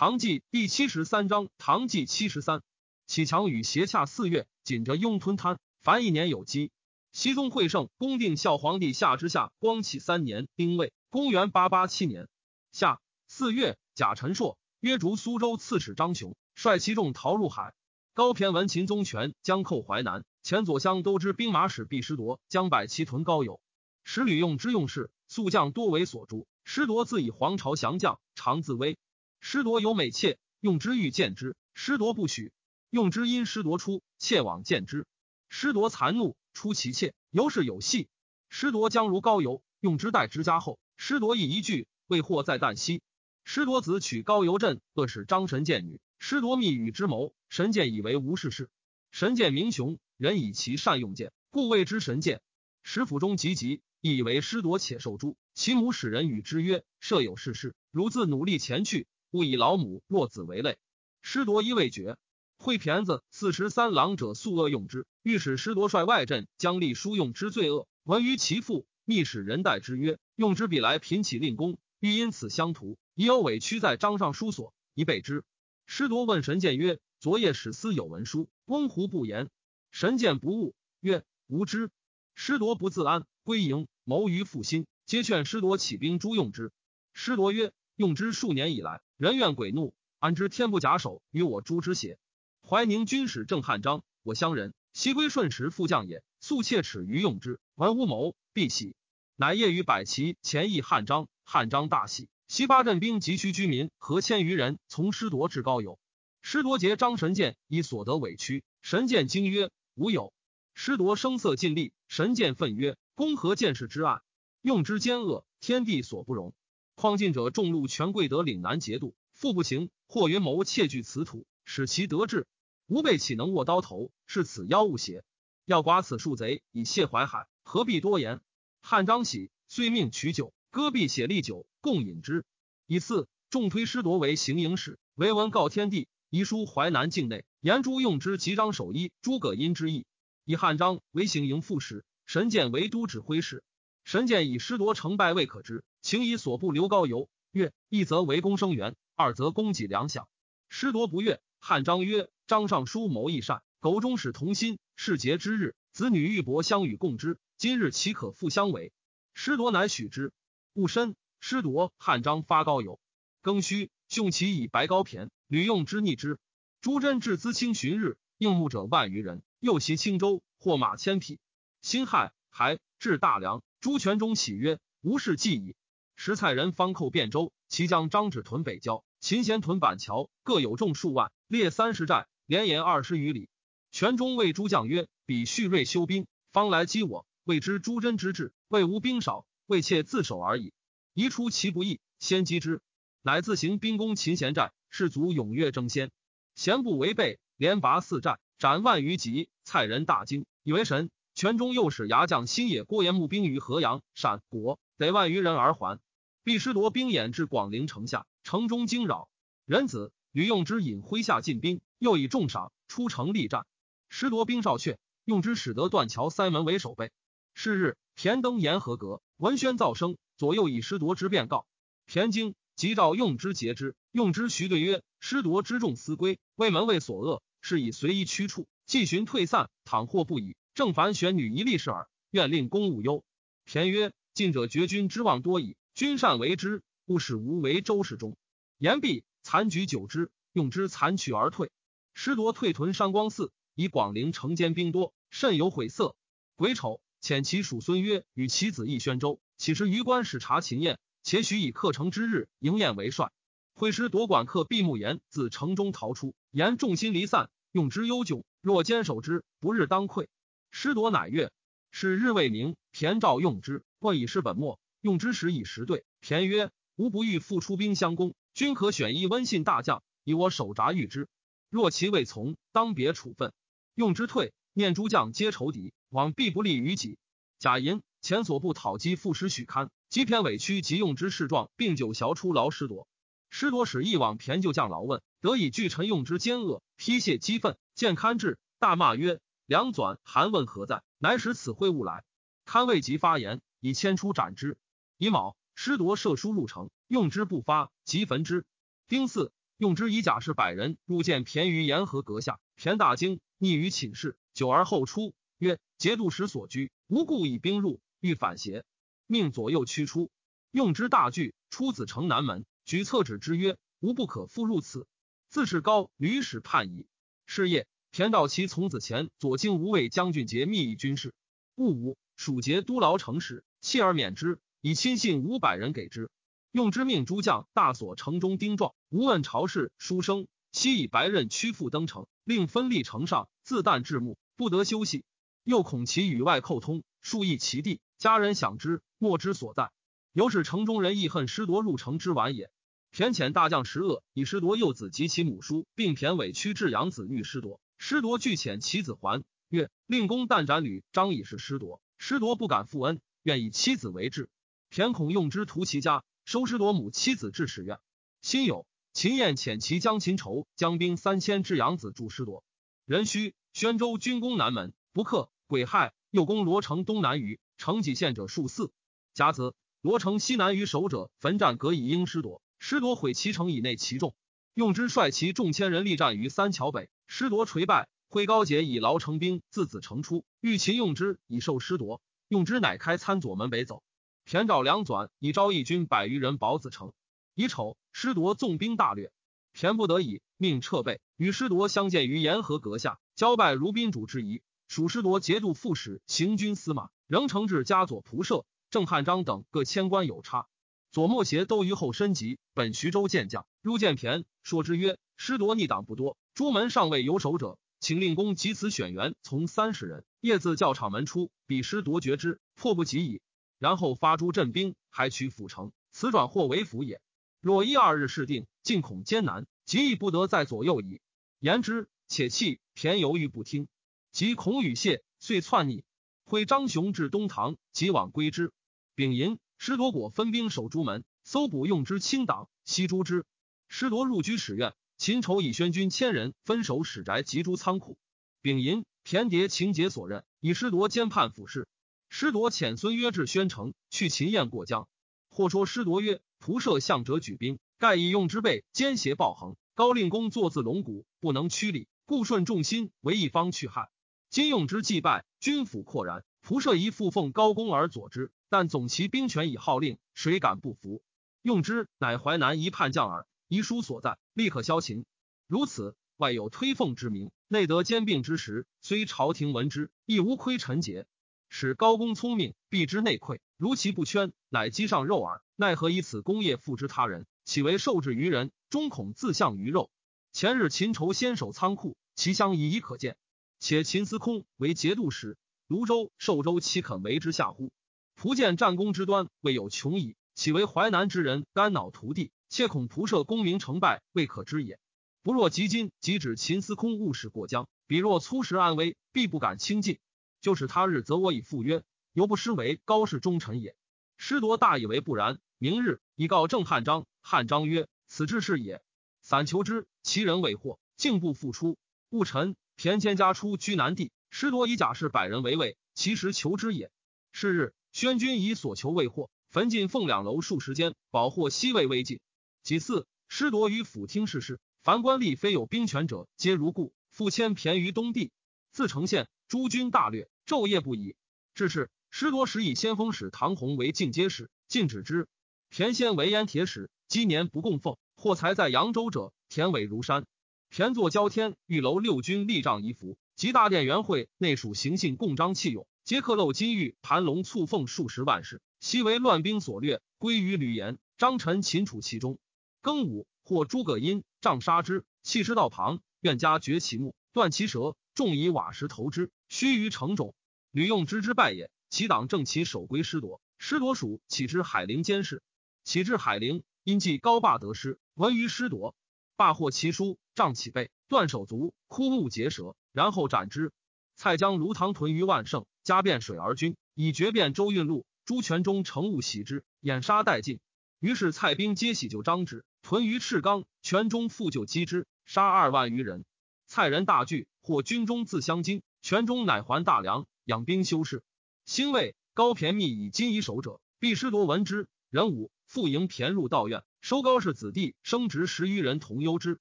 唐纪第七十三章，唐纪七十三，启强与斜洽四月，紧着雍吞贪，凡一年有基。熹宗会圣，恭定孝皇帝下之下，光启三年，丁未，公元八八七年夏四月，贾陈硕约逐苏州刺史张雄，率其众逃入海。高骈闻秦宗权将寇淮南，前左相都知兵马使毕师铎将百骑屯高邮，使吕用之用事，速将多为所诛。师铎自以皇朝降将，常自危。师铎有美妾，用之欲见之，师铎不许。用之因师铎出，妾往见之，师铎残怒，出其妾，尤是有戏。师铎将如高邮，用之待之家后，师铎亦一句未获在旦夕。师铎子娶高邮镇恶使张神见女，师铎密与之谋，神见以为无事事。神见明雄，人以其善用剑，故谓之神剑。使府中急急，亦以为师铎且受诛。其母使人与之曰：设有事事，如自努力前去。勿以老母弱子为累，师铎一未决。会骈子四十三郎者素恶用之，欲使师铎率外镇将立书用之罪恶。闻于其父，密使人代之曰：用之必来贫起令公，欲因此相图，已有委屈在章上书所，以备之。师铎问神剑曰：昨夜使司有文书，翁胡不言？神剑不悟，曰：无知。师铎不自安，归营谋于复心，皆劝师铎起兵诛用之。师铎曰：用之数年以来。人怨鬼怒，安知天不假手与我诛之邪？怀宁军使郑汉章，我乡人，西归顺时副将也。素切齿于用之，闻无谋，必喜。乃夜于百骑前议汉章，汉章大喜。西八镇兵急需居民合千余人，从师铎至高邮。师铎劫张神剑，以所得委屈。神剑惊曰：“吾有。”师铎声色尽力。神剑愤曰：“公何见识之暗？用之奸恶，天地所不容。”况近者众路权贵得岭南节度，复不行。或云谋窃据此土，使其得志。吾辈岂能握刀头？是此妖物邪？要剐此数贼，以谢淮海，何必多言？汉章喜，遂命取酒，戈壁写立酒，共饮之。以次，众推师夺为行营使，为文告天地，遗书淮南境内，言诸用之及张守一、诸葛因之意。以汉章为行营副使，神剑为都指挥使。神剑以失夺成败未可知。请以所部留高邮，曰：一则为公生源，二则供给粮饷。失夺不悦。汉章曰：张尚书谋义善，苟忠使同心，世节之日，子女玉帛相与共之。今日岂可复相违？失夺乃许之。戊申，失夺、汉章发高邮。庚戌，凶其以白高骈，屡用之逆之。朱桢至资清旬日，应募者万余人，又袭青州，获马千匹。辛亥，还至大梁，朱全忠喜曰：无事计矣。石蔡人方寇汴州，其将张止屯北郊，秦贤屯板桥，各有众数万，列三十寨，连延二十余里。全中谓诸将曰：“彼蓄锐修兵，方来击我，未知朱真之志，未无兵少，未切自守而已。宜出其不意，先击之。”乃自行兵攻秦贤寨，士卒踊跃争先，贤不违背，连拔四寨，斩万余级。蔡人大惊，以为神。全中又使牙将新野郭延募兵于河阳、陕国，得万余人而还。毕师铎兵掩至广陵城下，城中惊扰。仁子吕用之引麾下进兵，又以重赏出城力战。师铎兵少却，用之使得断桥塞门为守备。是日，田登沿河阁，闻喧噪声，左右以师铎之便告。田惊，即召用之截之。用之徐对曰：“师铎之众思归，为门卫所恶，是以随意驱处，既寻退散，倘或不已，正凡选女一立事耳。愿令公务忧。”田曰：“近者绝君之望多矣。”君善为之，勿使无为周室中。言毕，残举久之，用之残去而退。师夺退屯山光寺，以广陵城间兵多，甚有悔色。癸丑，遣其属孙曰：“与其子义宣州，岂是余官使察秦宴？且许以克城之日迎宴为帅。”会师夺管客闭目言自城中逃出，言众心离散，用之忧窘。若坚守之，不日当溃。师铎乃悦。是日未明，田赵用之，或以是本末。用之时以时对，田曰：“吾不欲复出兵相攻，君可选一温信大将，以我手札御之。若其未从，当别处分。”用之退，念诸将皆仇敌，往必不利于己。贾银前所部讨击副师许堪，击偏委屈及用之事状，并九降出劳师铎。师铎使一往田就将劳问，得以拒臣用之奸恶，批谢激愤，见堪至，大骂曰：“梁纂韩问何在？乃使此会物来。”堪未及发言，以牵出斩之。乙卯，师铎射书入城，用之不发，即焚之。丁巳，用之以甲士百人入见骈于沿河阁下，骈大惊，逆于寝室，久而后出，曰：“节度使所居，无故以兵入，欲反邪？”命左右驱出。用之大惧，出子城南门，举策止之曰：“吾不可复入此。”自是高吕使叛矣。是夜，田道其从子前左京无畏将军节密议军事。戊午，蜀节都牢城时弃而免之，以亲信五百人给之。用之命诸将大锁城中丁壮，无问朝事。书生悉以白刃屈腹登城，令分立城上，自旦至暮，不得休息。又恐其与外寇通，数议其地，家人享之，莫之所在。由是城中人亦恨师夺入城之晚也。田遣大将石恶以失夺幼子及其母叔，并田委屈至养子欲失夺。师夺拒遣其子还，曰：“令公但斩吕张以是师夺，师夺不敢负恩，愿以妻子为质。”田恐用之屠其家。收师夺母妻子至使院，辛酉，秦燕遣其将秦仇将兵三千至养子助师夺。壬戌，宣州军攻南门，不克。癸亥，又攻罗城东南隅，城几县者数四。甲子，罗城西南隅守者焚战葛以应师夺，师夺毁其城以内其众。用之率其众千人力战于三桥北，师夺垂败。挥高节以劳成兵自子城出，欲擒用之以受师夺，用之乃开参左门北走。田赵两转以招义军百余人保子城，乙丑，师夺纵兵大掠，田不得已，命撤备，与师夺相见于沿河阁下，交拜如宾主之仪。属师夺节度副使、行军司马，仍承制加左仆射、郑汉章等各千官有差。左莫邪都于后申级，本徐州见将，入见田，说之曰：“师夺逆党不多，朱门尚未有守者，请令公即此选员，从三十人，夜自教场门出，彼师夺绝之，迫不及矣。”然后发诸镇兵，还取府城，此转或为府也。若一二日事定，尽恐艰难，即亦不得在左右矣。言之，且弃田犹豫不听，即孔与谢，遂篡逆。挥张雄至东堂，即往归之。丙寅，师夺果分兵守朱门，搜捕用之清党，悉诛之。师夺入居使院，秦仇以宣军千人分守使宅及诸仓库。丙寅，田叠情节所任，以师夺兼判府事。师铎遣孙约至宣城，去秦燕过江。或说师铎曰：“仆射向者举兵，盖以用之辈奸邪暴横。高令公坐自龙骨，不能屈礼，故顺众心，为一方去害。今用之既败，军府扩然，仆射宜复奉高公而佐之。但总其兵权以号令，谁敢不服？用之乃淮南一叛将耳。遗书所在，立刻消秦。如此，外有推奉之名，内得兼并之时，虽朝廷闻之，亦无亏臣节。”使高公聪明，必之内愧，如其不圈，乃积上肉耳。奈何以此功业付之他人，岂为受制于人？终恐自向于肉。前日秦仇先守仓库，其相已已可见。且秦司空为节度使，泸州、寿州岂肯为之下乎？仆见战功之端，未有穷矣。岂为淮南之人肝脑涂地？切恐仆射功名成败，未可知也。不若及今，即指秦司空误事过江，彼若粗食安危，必不敢轻进。就是他日，则我以赴约，犹不失为高氏忠臣也。师铎大以为不然。明日以告郑汉章，汉章曰：“此之事也。”散求之，其人未获，竟不复出。戊辰，田谦家出居南地，师铎以甲士百人为卫，其实求之也。是日，宣君以所求未获，焚尽凤两楼数十间，保获西魏未尽。其次，师铎于府听事事，凡官吏非有兵权者，皆如故。复迁骈于东地，自城县。诸军大略，昼夜不已。至是，师铎时以先锋使唐弘为进阶使，禁止之。田先为燕铁使，今年不供奉。或才在扬州者，田尾如山。田作交天玉楼六军立帐一服，及大殿元会内属行信共章器用，皆刻镂金玉盘龙簇凤数十万事，悉为乱兵所掠，归于吕岩。张臣秦楚其中。庚午，或诸葛因杖杀之，弃之道旁，愿加绝其目，断其舌。众以瓦石投之，须臾成冢。吕用知之败也。其党正其守归师夺，师铎属岂之海陵监视。岂至海陵，因计高霸得失，闻于师夺，罢获其书，杖其背，断手足，枯木结舌，然后斩之。蔡将卢唐屯于万盛，加遍水而军，以绝变周运路。朱全忠乘雾袭之，掩杀殆尽。于是蔡兵皆喜就张之，屯于赤冈，全中复救击之，杀二万余人。蔡人大惧，或军中自相惊。全中乃还大梁，养兵修士。兴魏高骈密以金以守者，必师夺闻之。人武复迎骈入道院，收高氏子弟，生殖十余人，同忧之。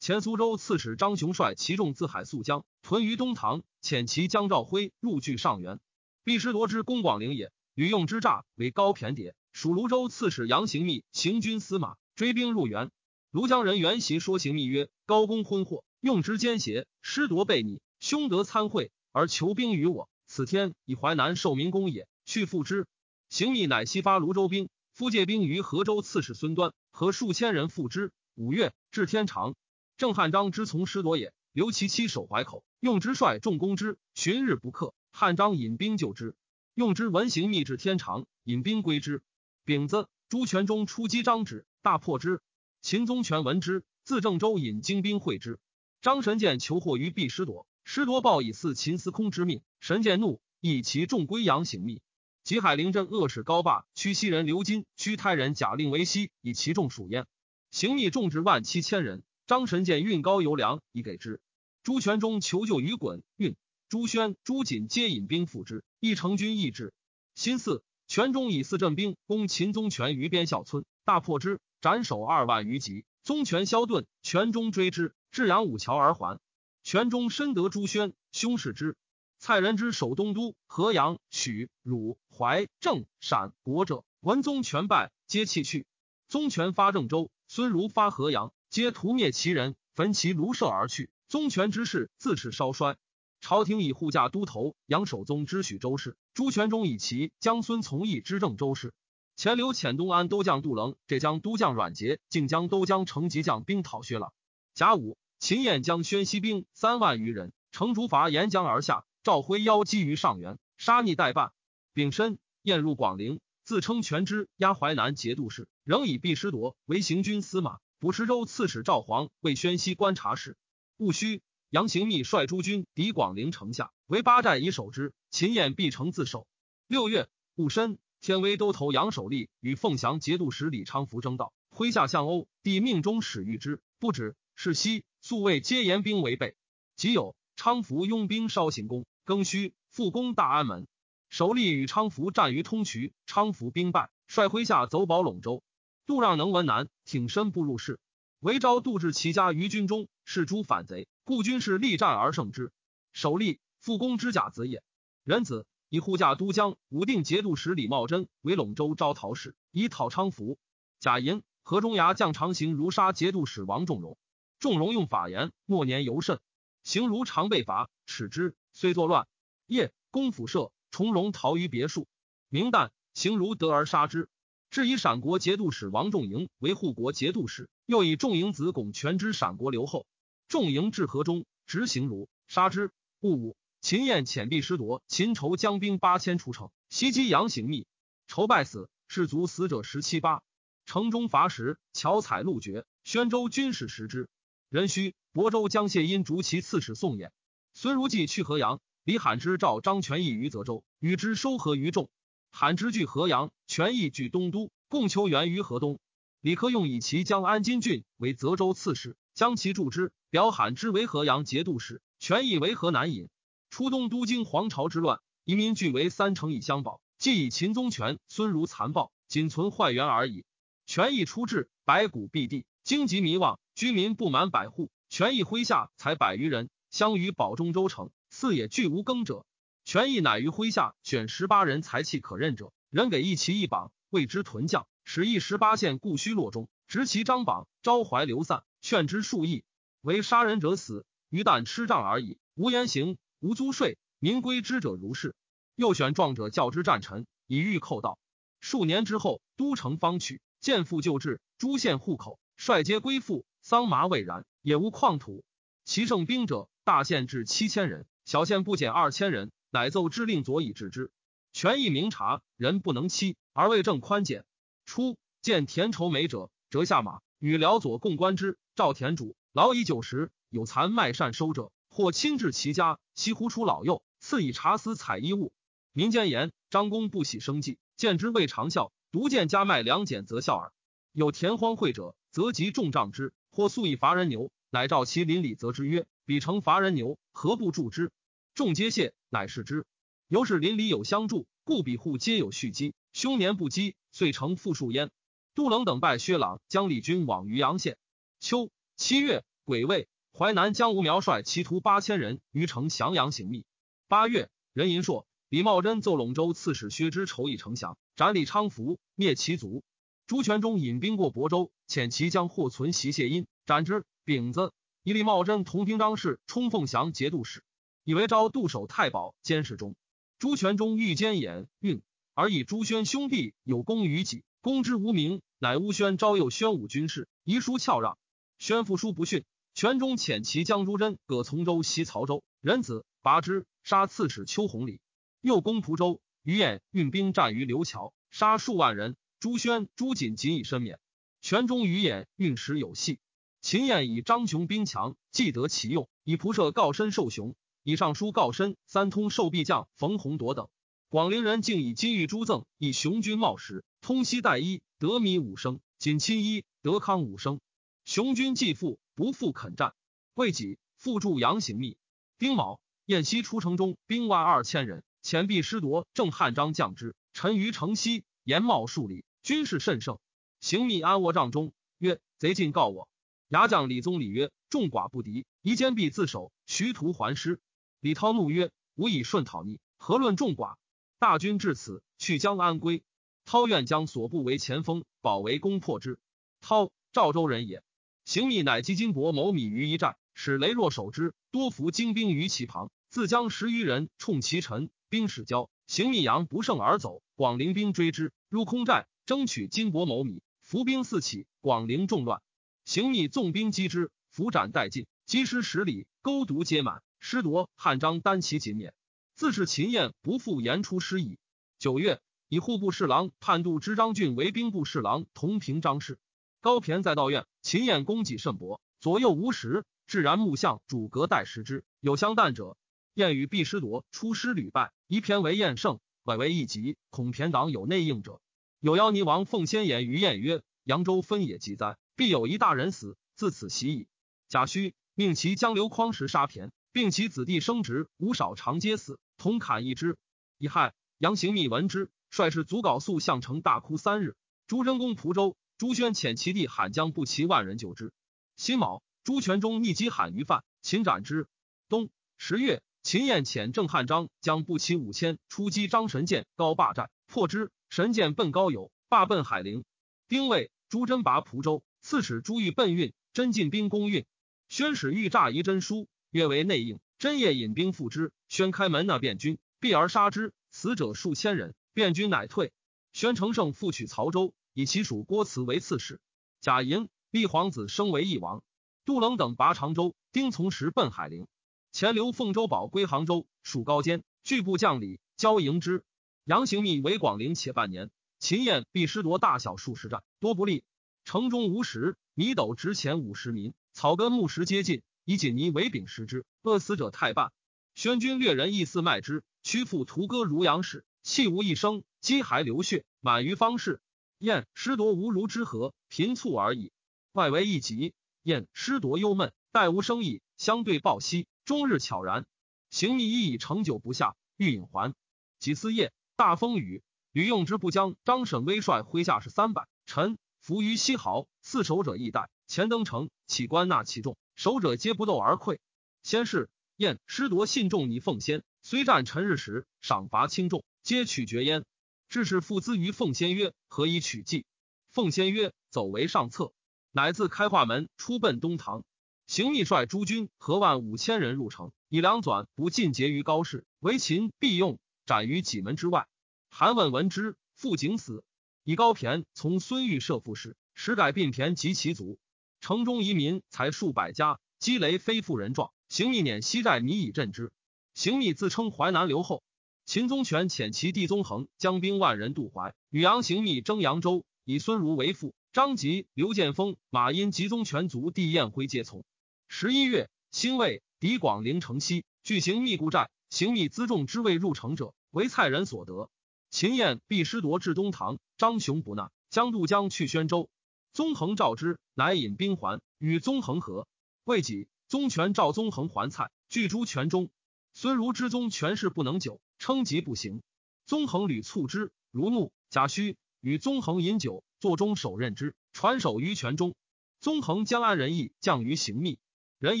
前苏州刺史张雄率其众自海溯江，屯于东堂，遣其将赵辉入据上元。毕师夺之公广陵也，屡用之诈为高骈牒。属泸州刺史杨行密行军司马，追兵入元。庐江人袁袭说行密曰：“高公昏惑，用之奸邪，师夺被逆，凶得参会而求兵于我。此天以淮南受民公也，去复之。”行密乃西发泸州兵，复借兵于河州刺史孙端，和数千人复之。五月，至天长。郑汉章之从师夺也，留其妻守淮口，用之率众攻之，旬日不克。汉章引兵救之，用之闻行密至天长，引兵归之。丙子，朱全忠出击张止，大破之。秦宗权闻之，自郑州引精兵会之。张神剑求祸于毕师铎，师铎报以似秦司空之命。神剑怒，以其众归阳行密。及海陵镇恶使高霸屈西人刘金，屈泰人贾令为西，以其众属焉。行密众至万七千人。张神剑运高油粮以给之。朱全忠求救于滚运，朱宣、朱瑾皆引兵赴之，亦成军意志。新四，全忠以四镇兵攻秦宗权于边孝村，大破之，斩首二万余级。宗权消遁，权中追之，至阳武桥而还。权中深得朱宣，兄视之。蔡人之守东都、河阳、许、汝、怀、郑、陕国者，闻宗权败，皆弃去。宗权发郑州，孙如发河阳。皆屠灭其人，焚其庐舍而去。宗权之事自是稍衰。朝廷以护驾都头杨守宗之许州事，朱全忠以其将孙从义之郑州事。前刘遣东安都将杜棱、浙江都将阮杰、靖江都将程吉将兵讨薛了。甲午，秦燕将宣西兵三万余人，乘竹筏沿江而下，赵辉邀击于上元，杀逆待办。丙申，燕入广陵，自称全知押淮南节度使，仍以毕师铎为行军司马。补池州刺史赵黄为宣西观察使。戊戌，杨行密率诸军抵广陵城下，为八寨以守之。秦燕必城自守。六月戊申，天威都头杨守立与凤翔节度使李昌福争道，麾下相欧，帝命中使御之，不止。是夕，宿卫皆严兵为备。即有昌福拥兵稍行宫，更戌复攻大安门。守立与昌福战于通衢，昌福兵败，率麾下走保陇州。杜让能闻难，挺身不入室。韦昭杜至其家于军中，是诸反贼，故军士力战而胜之。首立复攻之甲子也。仁子以护驾都江武定节度使李茂贞为陇州招讨使，以讨昌福。贾银河中牙将长行如杀节度使王仲荣。仲荣用法言，末年尤甚。行如常被罚，耻之，虽作乱。夜公府舍，重荣逃于别墅。明旦，行如得而杀之。至以陕国节度使王仲营为护国节度使，又以仲营子拱权之陕国留后。仲营至河中，执行如杀之。戊午，秦燕遣毕师夺、秦仇将兵八千出城，袭击杨行密。仇败死，士卒死者十七八。城中伐石，巧采鹿绝。宣州军士食之。壬戌，亳州将谢因逐其刺史宋衍。孙如季去河阳，李罕之召张全义于泽州，与之收合于众。罕之据河阳，权益据东都，共求援于河东。李克用以其将安金郡为泽州刺史，将其助之。表罕之为河阳节度使，权益为河南尹。初东都京，皇朝之乱，移民俱为三城以相保，既以秦宗权、孙如残暴，仅存坏元而已。权益出至，白骨蔽地，荆棘迷望，居民不满百户。权益麾下才百余人，相于保中州城，四野俱无耕者。权益乃于麾下选十八人才气可任者，人给一旗一榜，谓之屯将，使一十八县故虚落中，执其张榜，招怀流散，劝之数亿，为杀人者死，余但吃杖而已，无言行，无租税，民归之者如是。又选壮者教之战臣，以御寇盗。数年之后，都城方去，见父旧制，诸县户口率皆归附，桑麻未然，也无矿土。其胜兵者，大县至七千人，小县不减二千人。乃奏之令左以治之，权益明察，人不能欺，而为政宽简。初见田畴美者，折下马，与辽左共观之。赵田主老以九十，有残卖善收者，或亲至其家，西呼出老幼，赐以茶丝采衣物。民间言张公不喜生计，见之未长笑，独见家卖粮俭，则笑耳。有田荒秽者，则即重杖之，或素以伐人牛，乃召其邻里，责之曰：“彼诚伐人牛，何不助之？”众皆谢，乃是之。由是邻里有相助，故彼户皆有蓄积。凶年不积，遂成富庶焉。杜冷等拜薛朗将立军往渔阳县。秋七月癸未，淮南将吴苗率骑徒八千人于城降阳行密。八月，任银硕、李茂贞奏陇州刺史薛之筹议丞相，斩李昌福，灭其族。朱全忠引兵过亳州，遣其将获存袭谢殷，斩之。丙子，以李茂贞同平章事冲凤翔节度使，以为招杜守太保监视中。朱全忠欲兼衍运，而以朱宣兄弟有功于己，公之无名，乃乌宣招诱宣武军事，遗书翘让。宣父书不逊，全中遣其将朱桢葛从州袭曹州，仁子拔之，杀刺史邱弘礼。又攻蒲州，于晏运兵战于刘桥，杀数万人。朱宣、朱瑾仅以身免。全中于晏运时有隙，秦晏以张雄兵强，既得其用，以仆射告身受雄。以上书告身，三通受壁将冯弘铎等。广陵人竟以金玉珠赠，以雄军茂实，通西代一，得米五升，锦亲一，得康五升。雄军既复，不复肯战。未几，复助杨行密。丁卯，燕西出城中，兵万二千人，前壁失夺，郑汉章将之，陈于城西，延茂数里，军势甚盛。行密安卧帐中，曰：“贼进告我。”牙将李宗礼曰：“众寡不敌，宜坚壁自守，徐图还师。”李涛怒曰：“吾以顺讨逆，何论众寡？大军至此，去将安归？”涛愿将所部为前锋，保为攻破之。涛，赵州人也。行密乃击金帛谋米于一战，使雷若守之，多伏精兵于其旁，自将十余人冲其臣，兵始交。行密阳不胜而走，广陵兵追之，入空寨，争取金帛谋米，伏兵四起，广陵众乱。行密纵兵击之，伏斩殆尽，击师十里，钩毒皆满。师夺汉章单骑锦冕，自是秦燕不复言出师矣。九月，以户部侍郎判度知张俊为兵部侍郎，同平章事。高骈在道院，秦燕功绩甚薄，左右无实，自然木像主阁待食之。有相旦者，燕与毕师夺出师屡败，宜骈为燕胜，委为一急。恐骈党有内应者。有妖尼王奉先言于燕曰：“扬州分野即灾，必有一大人死，自此喜矣。”贾诩命其将刘匡时杀骈。并其子弟生殖无少长皆死，同砍一之。乙亥，杨行密闻之，率士卒稿素向城大哭三日。朱真公蒲州，朱宣遣其弟罕将不齐万人救之。辛卯，朱全忠逆击罕于范，秦斩之。冬十月，秦燕遣郑汉章将不齐五千出击张神剑高霸寨，破之。神剑奔高邮，罢奔海陵。丁未，朱真拔蒲州，刺史朱玉奔运，真进兵攻运。宣使欲诈遗真书。约为内应，真夜引兵赴之。宣开门纳变军，避而杀之，死者数千人。变军乃退。宣承胜复取曹州，以其属郭慈为刺史。贾莹立皇子升为义王。杜冷等拔常州，丁从时奔海陵。前留凤州保归杭州，属高坚，拒部将领交迎之。杨行密为广陵且半年。秦燕必失夺大小数十战，多不利。城中无食，米斗值钱五十民，草根木石皆尽。以锦泥为柄食之，饿死者太半。宣君掠人，亦似卖之。屈父屠割如羊氏，气无一生，饥还流血，满于方士。燕失夺无如之何，贫促而已。外围一急，燕失夺忧闷，待无生意，相对抱息，终日悄然。行密亦以成久不下，欲饮还。几次夜，大风雨，吕用之不将张沈威率麾下士三百，臣伏于西壕，四守者亦待。前登城，起官纳其众。守者皆不斗而溃。先是，燕师夺信众拟奉先，虽战陈日时，赏罚轻重，皆取决焉。致使父资于奉先曰：“何以取计？”奉先曰：“走为上策。”乃自开化门出奔东堂。行密率诸军合万五千人入城，以粮纂不尽结于高士，为秦必用，斩于己门之外。韩问闻之，复景死。以高骈从孙玉射副使，实改并骈及其族。城中移民才数百家，积雷非富人状。行密撵西寨米以赈之。行密自称淮南留后。秦宗权遣其弟宗恒将兵万人渡淮，与杨行密征扬州，以孙儒为父。张吉、刘建峰、马殷及宗权族弟彦辉皆从。十一月，兴魏敌广陵城西，据行密固寨。行密辎重之未入城者，为蔡人所得。秦燕必师夺至东堂，张雄不纳，将渡江去宣州。宗恒召之，乃引兵还，与宗恒合。未几，宗权召宗恒还蔡，拒诸权中。孙儒之宗权势不能久，称疾不行。宗恒屡促之，如怒。贾诩与宗恒饮酒，坐中守任之，传首于全中。宗恒江安仁义降于行密，仁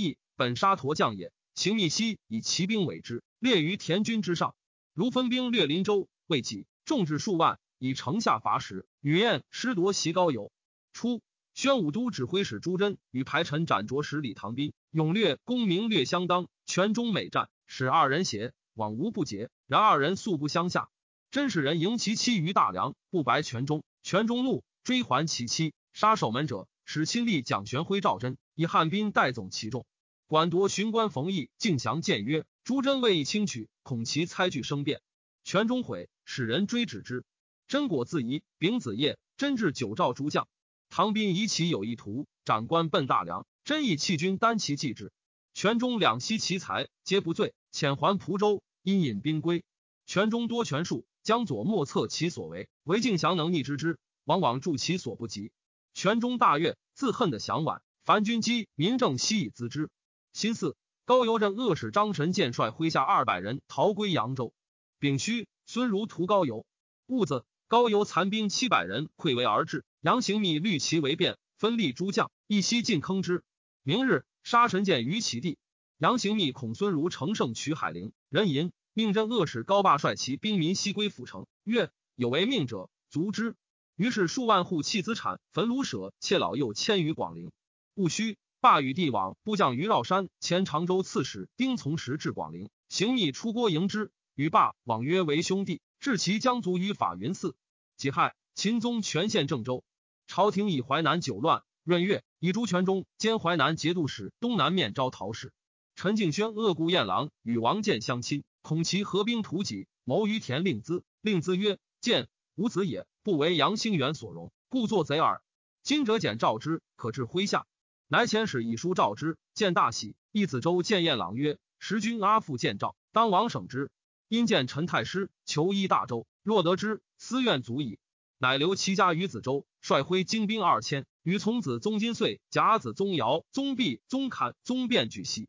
义本沙陀将也。行密西以骑兵委之，列于田军之上。如分兵略林州，未几，众至数万，以城下伐时，女燕失夺袭高邮。初，宣武都指挥使朱桢与排臣斩卓使李唐斌勇略功名略相当，全中美战，使二人协往无不捷。然二人素不相下。真使人迎其妻于大梁，不白全中。全中怒，追还其妻，杀守门者。使亲历蒋玄辉、赵祯以汉兵代总其众。管夺巡官冯异敬降谏曰：“朱桢未易轻取，恐其猜惧生变。”全中悔，使人追止之。真果自疑。丙子夜，真至九诏诸将。唐兵疑其有意图，长官奔大梁。真以弃军单骑继之。全中两栖其才，皆不罪，遣还蒲州，因引兵归。权中多权术，将左莫测其所为，唯敬降能逆之之，往往助其所不及。权中大悦，自恨的降晚。凡军机民政悉以资之。新巳，高邮镇恶使张神剑率麾下二百人逃归扬州。丙戌，孙如屠高邮。戊子，高邮残兵七百人溃围而至。杨行密虑其为变，分立诸将，一夕尽坑之。明日，杀神剑于其地。杨行密恐孙儒乘胜取海陵，人淫。命镇恶使高霸率其兵民西归府城，曰：“有违命者，卒之。”于是数万户弃资产，焚庐舍，窃老幼迁于广陵。戊戌，霸与帝王部将于绕山前常州刺史丁从实至广陵，行密出郭迎之，与霸往约为兄弟，至其将卒于法云寺。己亥，秦宗全县郑州，朝廷以淮南九乱。闰月，以朱全忠兼淮南节度使、东南面招讨使。陈敬轩恶故燕郎与王建相亲。恐其合兵图己，谋于田令孜。令孜曰：“见吾子也，不为杨兴元所容，故作贼耳。今者简召之，可至麾下。”乃遣使以书召之，见大喜。义子周见晏郎曰：“时君阿父见诏，当王省之。因见陈太师求依大周，若得之，私愿足矣。”乃留其家于子周，率麾精兵二千，与从子宗金岁、甲子宗尧、宗弼、宗侃、宗辩举西。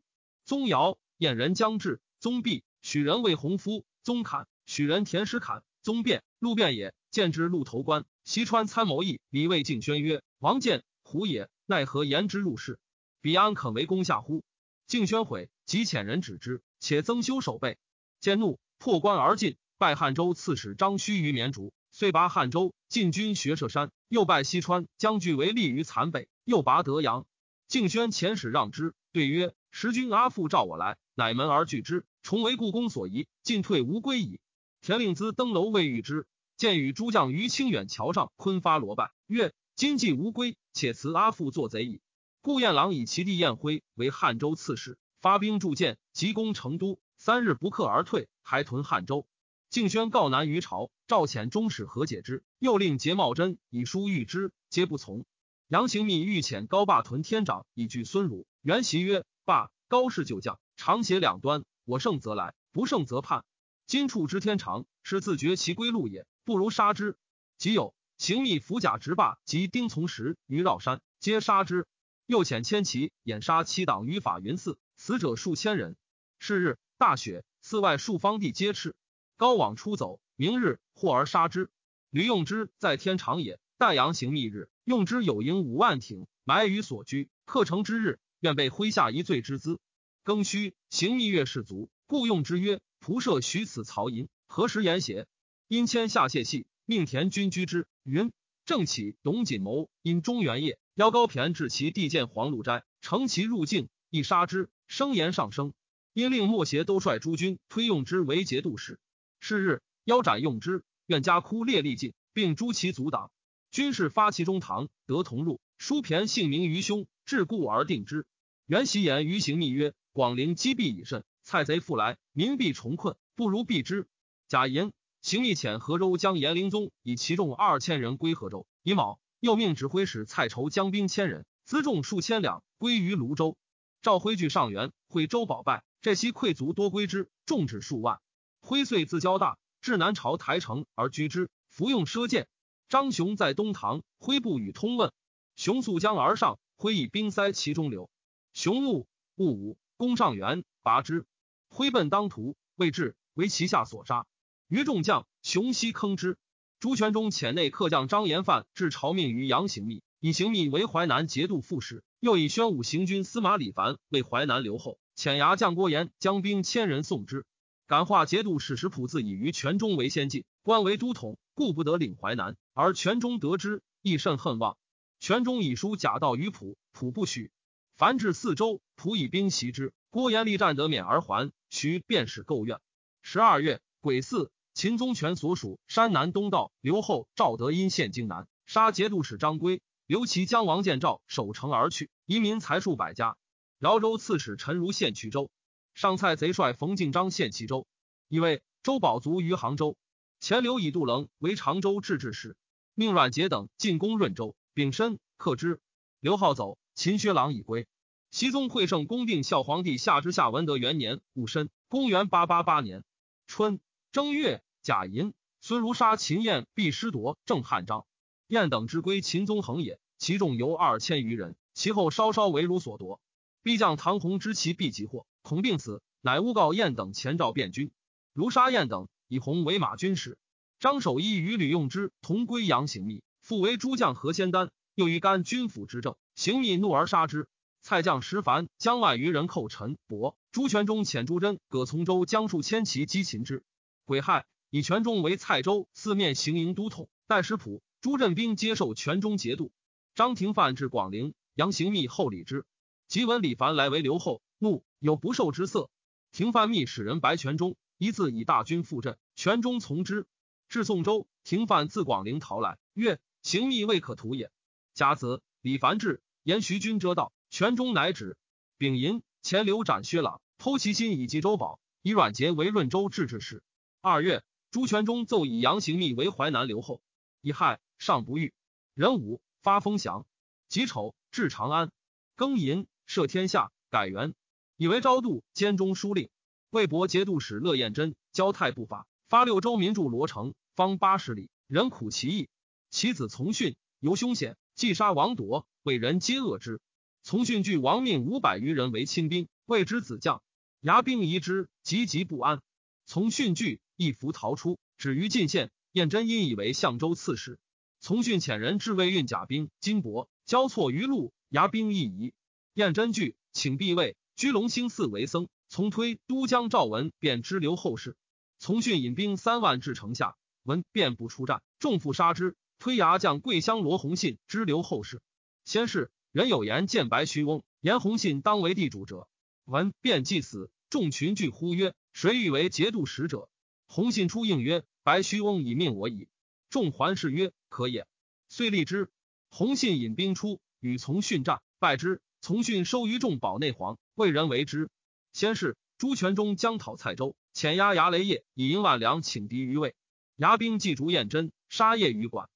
宗尧燕人将至，宗弼。许人为洪夫，宗侃；许人田师侃，宗辩。陆辩也，见之鹿头关。西川参谋议李卫敬宣曰：“王建胡也，奈何言之入室？彼安肯为攻下乎？”敬宣悔，即遣人止之，且增修守备。见怒，破关而进，拜汉州刺史张须于绵竹，遂拔汉州，进军学射山。又拜西川将军为立于残北，又拔德阳。敬宣遣使让之，对曰：“时君阿父召我来，乃门而拒之。”重为故宫所疑，进退无归矣。田令孜登楼未遇之，见与诸将于清远桥上昆发罗拜，曰：“今既无归，且辞阿父做贼矣。”顾彦郎以其弟彦辉为汉州刺史，发兵铸剑，急攻成都，三日不克而退，还屯汉州。敬宣告南于朝，赵遣中使和解之，又令节茂贞以书谕之，皆不从。杨行密欲遣高霸屯天长，以拒孙儒。元袭曰：“罢高氏旧将，长斜两端。”我胜则来，不胜则叛。今处之天长，是自绝其归路也，不如杀之。即有行密伏甲直霸及丁从石于绕山，皆杀之。又遣千骑掩杀七党于法云寺，死者数千人。是日大雪，寺外数方地皆赤。高往出走，明日获而杀之。吕用之在天长也，待阳行密日，用之有营五万挺，埋于所居。克成之日，愿被麾下一罪之资。庚戌，行密月士卒，故用之曰：“仆射许此曹寅，何时言邪？”因迁下谢系，命田军居之。云正起，董锦谋因中原业，邀高骈至其地见黄鹿斋，乘其入境，亦杀之。声言上升，因令莫邪都率诸军推用之为节度使。是日，腰斩用之，愿家哭列力尽，并诛其阻挡。军士发其中堂，得同入。书骈姓名于兄，至故而定之。袁袭言于行密曰。广陵积弊已甚，蔡贼复来，民必重困，不如避之。贾寅，行密遣河州将严灵宗以其众二千人归河州。乙卯，又命指挥使蔡筹将兵千人，辎重数千两，归于泸州。赵辉据上元，会周保败，这些溃卒多归之，众至数万。辉遂自交大，至南朝台城而居之，服用奢剑。张雄在东堂，辉不与通问。雄溯江而上，挥以兵塞其中流。雄怒，勿武。攻上元，拔之，挥奔当涂，未至，为其下所杀。余众将雄西坑之。朱全忠遣内客将张延范致朝命于杨行密，以行密为淮南节度副使，又以宣武行军司马李凡为淮南留后。遣牙将郭延将兵千人送之。感化节度使石普自以于全中为先进，官为都统，故不得领淮南。而全中得知，亦甚恨望。全中以书假道于普，普不许。凡至四州，普以兵袭之。郭延立战得免而还，徐便是构怨。十二月癸巳。秦宗权所属山南东道刘后赵德因陷荆南，杀节度使张归，刘其将王建赵守城而去，移民财数百家。饶州刺史陈如献衢州，上蔡贼帅冯敬章献齐州，以为周保卒于杭州。前刘以杜棱为常州制置使，命阮杰等进攻润州，丙申克之。刘浩走，秦薛郎已归。熙宗惠圣恭定孝皇帝下之下文德元年戊申，公元八八八年春正月。甲寅、孙如杀秦燕，必失夺郑汉章。燕等之归秦宗恒也，其众由二千余人。其后稍稍为如所夺。必将唐弘知其必急祸，恐病死，乃诬告燕等前召变军。如杀燕等，以弘为马军使。张守一与吕用之同归杨行密，复为诸将何仙丹，又于干军府之政。行密怒而杀之。蔡将石凡将万余人寇陈伯。朱全忠遣朱桢、葛从周将数千骑击秦之。癸亥。以全中为蔡州四面行营都统，代石浦、朱振兵接受全中节度。张廷范至广陵，杨行密后礼之。即闻李凡来为留后，怒有不受之色。廷范密使人白全中，一字以大军赴镇，全中从之。至宋州，廷范自广陵逃来，曰：“行密未可图也。”甲子，李凡至，言徐君遮道，全中乃止。丙寅，前刘斩薛朗，偷其心以济周保，以阮节为润州制置使。二月。朱全忠奏以杨行密为淮南留后，乙亥尚不遇。壬午发封降。己丑至长安。庚寅赦天下，改元，以为昭度兼中书令。魏博节度使乐彦真交泰不法，发六州民筑罗城，方八十里，人苦其役。其子从训尤凶险，既杀王铎，为人皆恶之。从训据亡命五百余人为亲兵，谓之子将，牙兵疑之，急急不安。从训惧。一服逃出，止于晋县。燕真因以为相州刺史，从训遣人至魏运甲兵金帛，交错于路，牙兵一疑。燕真惧，请避魏，居龙兴寺为僧。从推都江赵文便支留后事。从训引兵三万至城下，文便不出战，众复杀之。推牙将桂香罗弘信支留后事。先是人有言见白须翁，言弘信当为地主者，闻便既死，众群聚呼曰：“谁欲为节度使者？”洪信出应曰：“白须翁以命我矣。”众环视曰：“可也。”遂立之。洪信引兵出，与从训战，败之。从训收于众保内黄，为人为之。先是朱全忠将讨蔡州，遣押牙雷业以银万两请敌于魏。牙兵祭逐燕真，杀业于馆。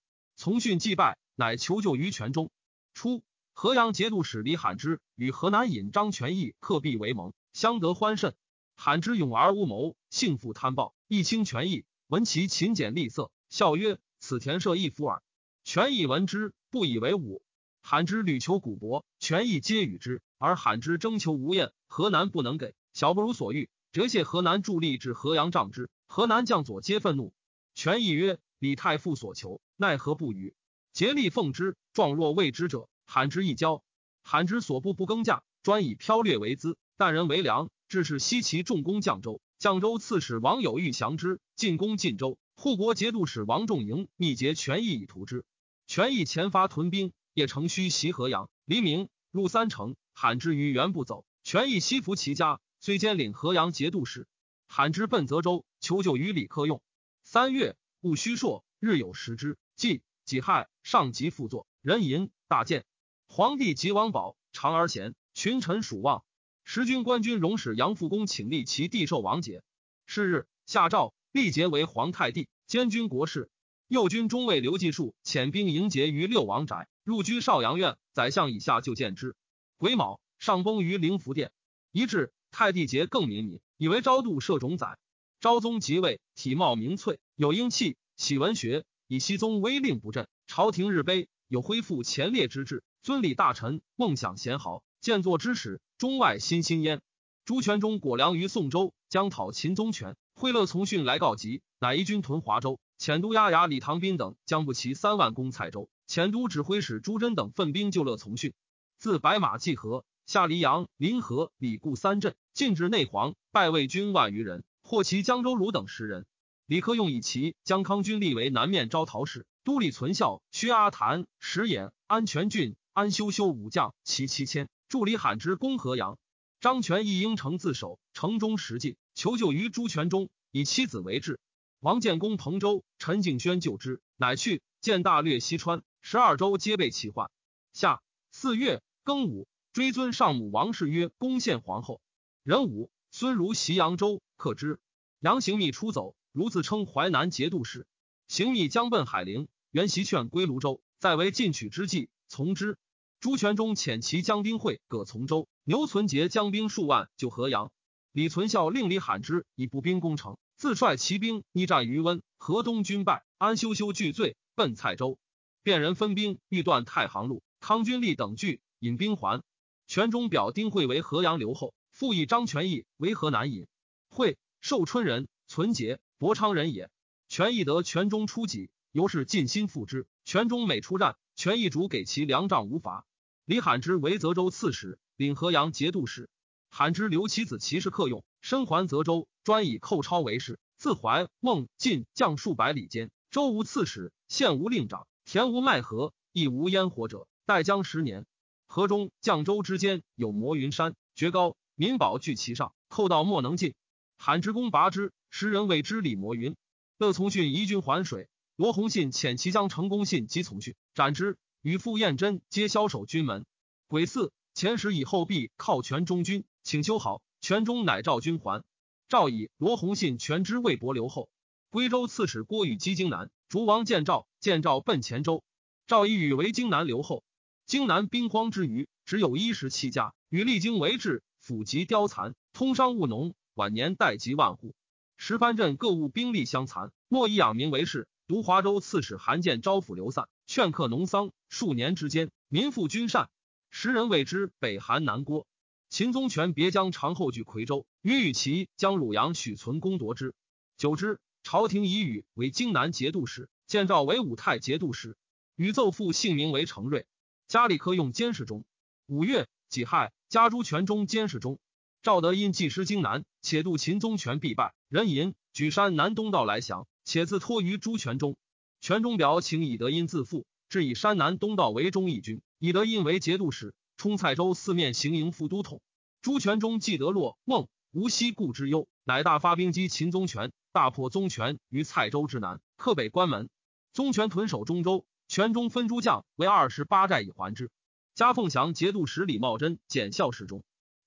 从训既败，乃求救于全中。初，河阳节度使李罕之与河南尹张全义克壁为盟，相得欢甚。罕之勇而无谋，性负贪暴。一清权益，闻其勤俭吝啬，笑曰：“此田舍一夫耳。”权益闻之，不以为忤。罕之屡求古帛，权益皆与之，而罕之征求无厌。河南不能给，小不如所欲，折谢河南助力至河阳仗之。河南将佐皆愤怒。权益曰：“李太傅所求，奈何不与？竭力奉之，状若未之者，罕之一交。罕之所部不更价，专以剽掠为资，但人为粮，致使西岐重攻绛州。”绛州刺史王有欲降之，进攻晋州。护国节度使王仲营密结权益以图之。权益前发屯兵，夜乘虚袭河阳。黎明入三城，罕之于原不走。权益西服其家，虽兼领河阳节度使。罕之奔泽州，求救于李克用。三月戊戌朔，日有食之。即己亥，上集副作。人寅大见。皇帝即王宝长而贤，群臣属望。时军官军荣使杨复恭请立其弟寿王节。是日，下诏立节为皇太帝，兼军国事。右军中尉刘继树遣兵迎节于六王宅，入居少阳院。宰相以下就见之。癸卯，上崩于灵福殿。一至，太帝节更敏敏，以为昭度摄种宰。昭宗即位，体貌明粹，有英气，喜文学，以熹宗威令不振。朝廷日卑，有恢复前列之志，尊礼大臣，梦想贤豪，见作之始。中外新兴焉。朱全忠果粮于宋州，将讨秦宗权。惠勒从训来告急，乃一军屯华州。遣都押牙李唐斌等将不齐三万攻蔡州。遣都指挥使朱桢等奋兵救乐从训。自白马济河下黎阳、临河、李固三镇，进至内黄，败魏军万余人，获其江州鲁等十人。李克用以其将康军立为南面招讨使，都理存孝、薛阿谭、石衍、安全郡、安修修武将其七千，助理罕之攻河阳。张权亦应城自守，城中实进，求救于朱全忠，以妻子为质。王建功彭州，陈敬轩救之，乃去见大略西川，十二州皆被其患。下四月。庚午，追尊上母王氏曰恭献皇后。壬午，孙如袭扬州，克之。杨行密出走，如自称淮南节度使。行密将奔海陵，袁袭劝归泸州，在为进取之计，从之。朱全忠遣其将兵会葛从州，牛存杰将兵数万救河阳。李存孝令李罕之以步兵攻城，自率骑兵逆战于温。河东军败，安修修惧罪，奔蔡州。便人分兵欲断太行路，康君立等惧。引兵还，全中表丁会为河阳留后，复以张全义为河南尹。会寿春人，存节博昌人也。全义得全中出己，由是尽心附之。全中每出战，权义主给其粮帐无乏。李罕之为泽州刺史，领河阳节度使。罕之留其子骑士客用，身还泽州，专以寇超为事。自怀孟晋将数百里间，州无刺史，县无令长，田无麦禾，亦无烟火者。待将十年。河中绛州之间有摩云山，绝高，民宝聚其上，寇到莫能进。罕之公拔之，时人谓之李摩云。乐从训移军还水，罗弘信遣其将成功信及从训，斩之。与傅彦真皆枭首军门。癸巳，前使以后必靠全中军，请修好。全中乃召军还。赵以罗弘信全之魏博留后。归州刺史郭宇击荆南，逐王见赵，见赵奔前州。赵以宇为荆南留后。荆南兵荒之余，只有一十七家，与历经为治，府籍凋残，通商务农，晚年代及万户。石藩镇各务兵力相残，莫以养民为事。独华州刺史韩建招抚流散，劝客农桑，数年之间，民富均善。时人谓之北韩南郭。秦宗权别将长后据夔州，与与其将汝阳许存攻夺之。久之，朝廷以宇为荆南节度使，建诏为武泰节度使，与奏父姓名为程瑞。家里科用监视中。五月己亥，家诸权中监视中。赵德因既失荆南，且度秦宗权必败，人吟举山南东道来降，且自托于朱权中。权中表请以德因自负，至以山南东道为忠义军，以德因为节度使，冲蔡州四面行营副都统。朱全中既得洛孟无锡故之忧，乃大发兵击秦宗权，大破宗权于蔡州之南，克北关门。宗权屯守中州。全中分诸将为二十八寨以还之。加凤翔节度使李茂贞检校侍中。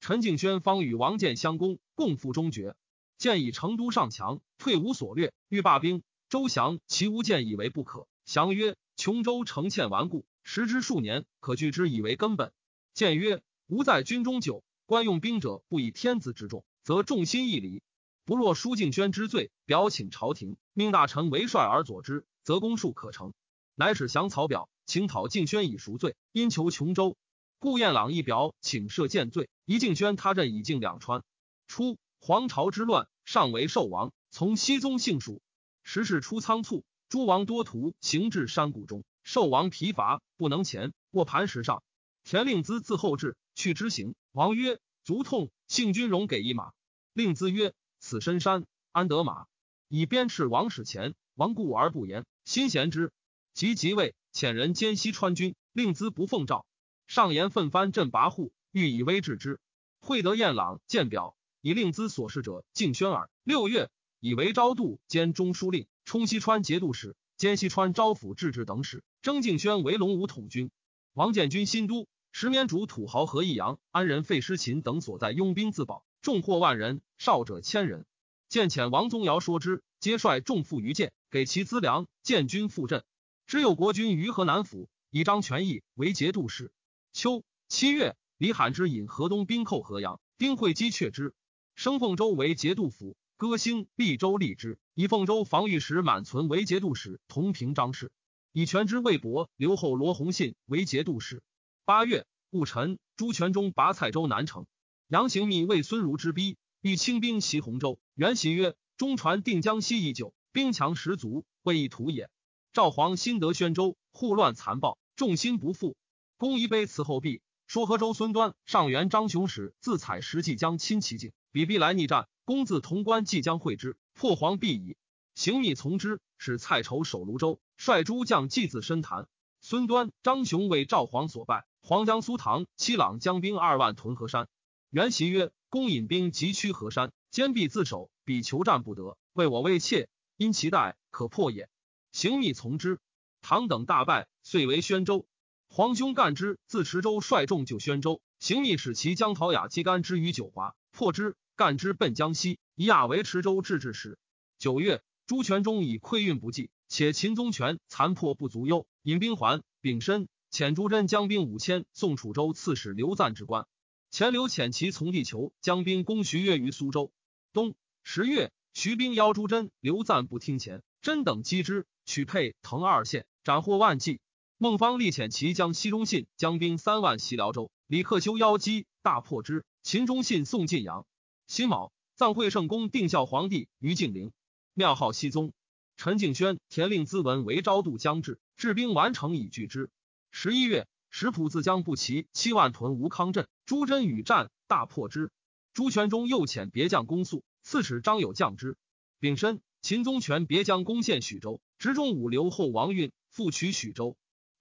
陈敬轩方与王建相攻，共赴中决。建以成都上强，退无所略，欲罢兵。周降，其无见以为不可。降曰：“琼州城堑顽固，时之数年，可据之以为根本。”建曰：“吾在军中久，官用兵者不以天子之重，则众心义离。不若舒敬轩之罪，表请朝廷，命大臣为帅而佐之，则公数可成。”乃使降草表，请讨敬轩以赎罪，因求琼州。顾彦朗一表，请赦见罪。一敬轩他镇以靖两川。初，黄巢之乱，上为寿王，从熹宗姓蜀。时事出仓促，诸王多徒行至山谷中，寿王疲乏，不能前，卧磐石上。田令孜自后至，去之行。王曰：“足痛。”幸君荣给一马。令孜曰：“此深山，安得马？”以鞭笞王使前，王固而不言，心贤之。即即位，遣人兼西川军，令孜不奉诏。上言奋藩镇跋扈，欲以威制之。惠德彦朗见表，以令资所事者敬宣耳。六月，以为昭度兼中书令，充西川节度使，兼西川招抚制置等使。征敬轩为龙武统军。王建军新都，石绵主土豪何义阳、安仁费师勤等所在拥兵自保，众获万人，少者千人。见遣王宗尧说之，皆率众赴于建，给其资粮，建军赴镇。只有国君于河南府，以张权义为节度使。秋七月，李罕之引河东兵寇河阳，丁会击却之。升凤州为节度府，歌兴、毕州立之，以凤州防御使满存为节度使，同平张氏。以权之魏博留后罗弘信为节度使。八月戊辰，朱全忠拔蔡州南城。杨行密为孙儒之逼，欲清兵袭洪州。元袭曰：中传定江西已久。兵强十足，未易图也。赵皇新得宣州，护乱残暴，众心不复。公仪碑辞后壁，说河州孙端、上元张雄使自采石即将亲其境，比必来逆战，公自潼关即将会之，破黄必矣。行密从之，使蔡筹守泸州，率诸将继自深潭。孙端、张雄为赵皇所败，黄江苏唐、七朗将兵二万屯河山。元袭曰：“公引兵急趋河山，坚壁自守，彼求战不得，为我未怯。因其待可破也。”行密从之。唐等大败，遂为宣州。皇兄干之自池州率众救宣州，行密使其将陶雅击干之于九华，破之。干之奔江西，以亚为池州制置使。九月。朱全忠以溃运不济，且秦宗权残破不足忧，引兵还。丙申，遣朱真将兵五千，送楚州刺史刘赞之官。钱刘遣其从地求将兵攻徐越于苏州。冬十月，徐兵邀朱真、刘赞不听前，真等击之，取沛、滕二县，斩获万计。孟方力遣其将西中信将兵三万袭辽州，李克修邀击，大破之。秦中信送晋阳。辛卯，葬惠圣公定孝皇帝于敬陵。庙号熙宗，陈敬轩、田令孜闻为昭度将至，治兵完成以拒之。十一月，石浦自将不齐七万屯吴康镇，朱真与战，大破之。朱全忠又遣别将攻宿，刺史张友将之。丙申，秦宗权别将攻陷许州，直中武留后王运复取许州。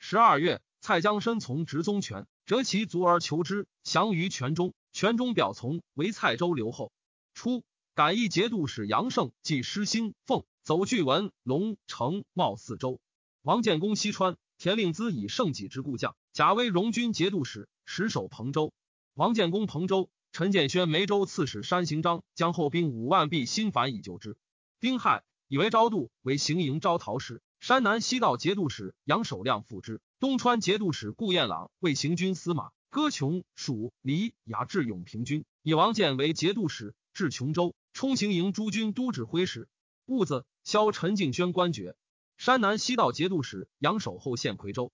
十二月，蔡将申从执宗权，折其足而求之，降于泉中。泉中表从，为蔡州留后。初。改义节度使杨胜即失心奉走巨文龙城茂四州。王建功西川，田令孜以胜己之故将，贾威荣军节度使，实守彭州。王建功彭州，陈建轩梅州刺史山行章将后兵五万毕新反以救之。丁亥，以为昭度为行营招讨使，山南西道节度使杨守亮复之。东川节度使顾彦朗为行军司马，歌琼、蜀、黎、雅致永平军，以王建为节度使，至琼州。充行营诸军都指挥使，兀子萧陈敬轩官爵，山南西道节度使杨守厚献夔州。